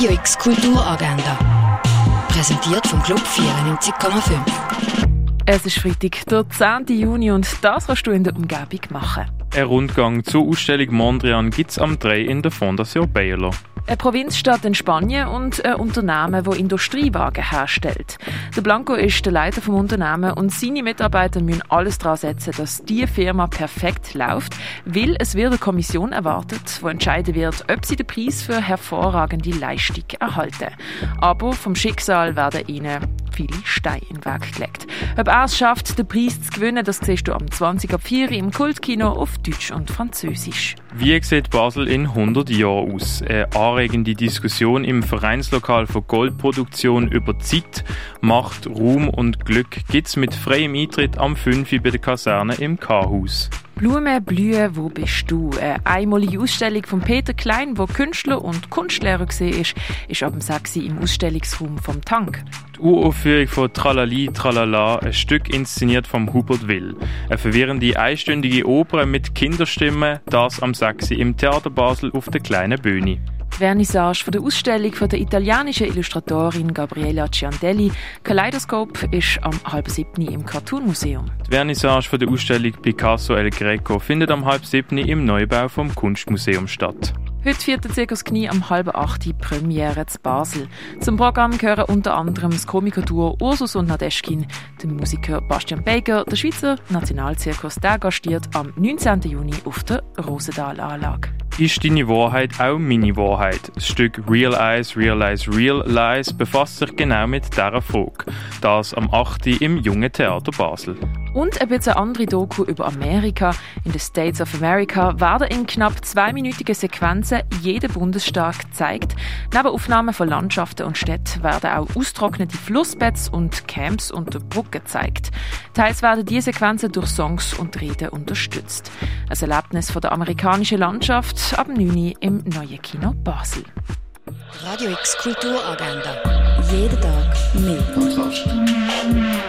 Radio X Kulturagenda. Präsentiert vom Club 94,5. Es ist Freitag, der 10. Juni und das kannst du in der Umgebung machen. Ein Rundgang zur Ausstellung Mondrian gibt es am 3 in der Fondation Baylor. Eine Provinzstadt in Spanien und ein Unternehmen, das Industriewagen herstellt. Der Blanco ist der Leiter vom Unternehmen und seine Mitarbeiter müssen alles daran setzen, dass die Firma perfekt läuft, weil es wird eine Kommission erwartet, die entscheiden wird, ob sie den Preis für hervorragende Leistung erhalten. Aber vom Schicksal werden ihnen viele Steine in den Weg gelegt. Ob er es schafft, den Preis zu gewinnen, das siehst du am 20. Ab 4 im Kultkino auf Deutsch und Französisch. Wie sieht Basel in 100 Jahren aus? Eine anregende Diskussion im Vereinslokal für Goldproduktion über Zeit, Macht, Ruhm und Glück gibt es mit freiem Eintritt am 5. bei der Kaserne im K-Haus. Blumen blühen, wo bist du? Eine einmalige Ausstellung von Peter Klein, wo Künstler und Kunstlehrer ist, ist ab dem 6. im Ausstellungsraum vom Tank. Die Uraufführung von Tralali Tralala, ein Stück inszeniert vom Hubert Will. Eine verwirrende einstündige Oper mit Kinderstimmen, das am 6. im Theater Basel auf der kleinen Bühne. Vernissage von der Ausstellung von der italienischen Illustratorin Gabriella Ciandelli. Kaleidoskop ist am halb siebten im Cartoon Museum. Die Vernissage von der Ausstellung Picasso El Greco findet am halb siebten im Neubau vom Kunstmuseum statt. Heute vierte Zirkus Knie am halb acht Premiere zu Basel. Zum Programm gehören unter anderem das Komikatur Ursus und Nadeschkin, der Musiker Bastian Baker, der Schweizer Nationalzirkus, der gastiert am 19. Juni auf der Rosendahl-Anlage. Ist deine Wahrheit auch meine Wahrheit? Das Stück Real Eyes, Realize Real Lies befasst sich genau mit dieser Frage. Das am 8. im Jungen Theater Basel. Und ein bisschen andere Doku über Amerika. In den States of America werden in knapp zweiminütigen Sequenzen jeder Bundesstaat gezeigt. Neben Aufnahmen von Landschaften und Städten werden auch austrocknete Flussbetts und Camps unter Brücken gezeigt. Teils werden diese Sequenzen durch Songs und Reden unterstützt. Ein Erlebnis von der amerikanischen Landschaft ab 9 im neuen Kino Basel. Radio X Kulturagenda. Jeden Tag mehr.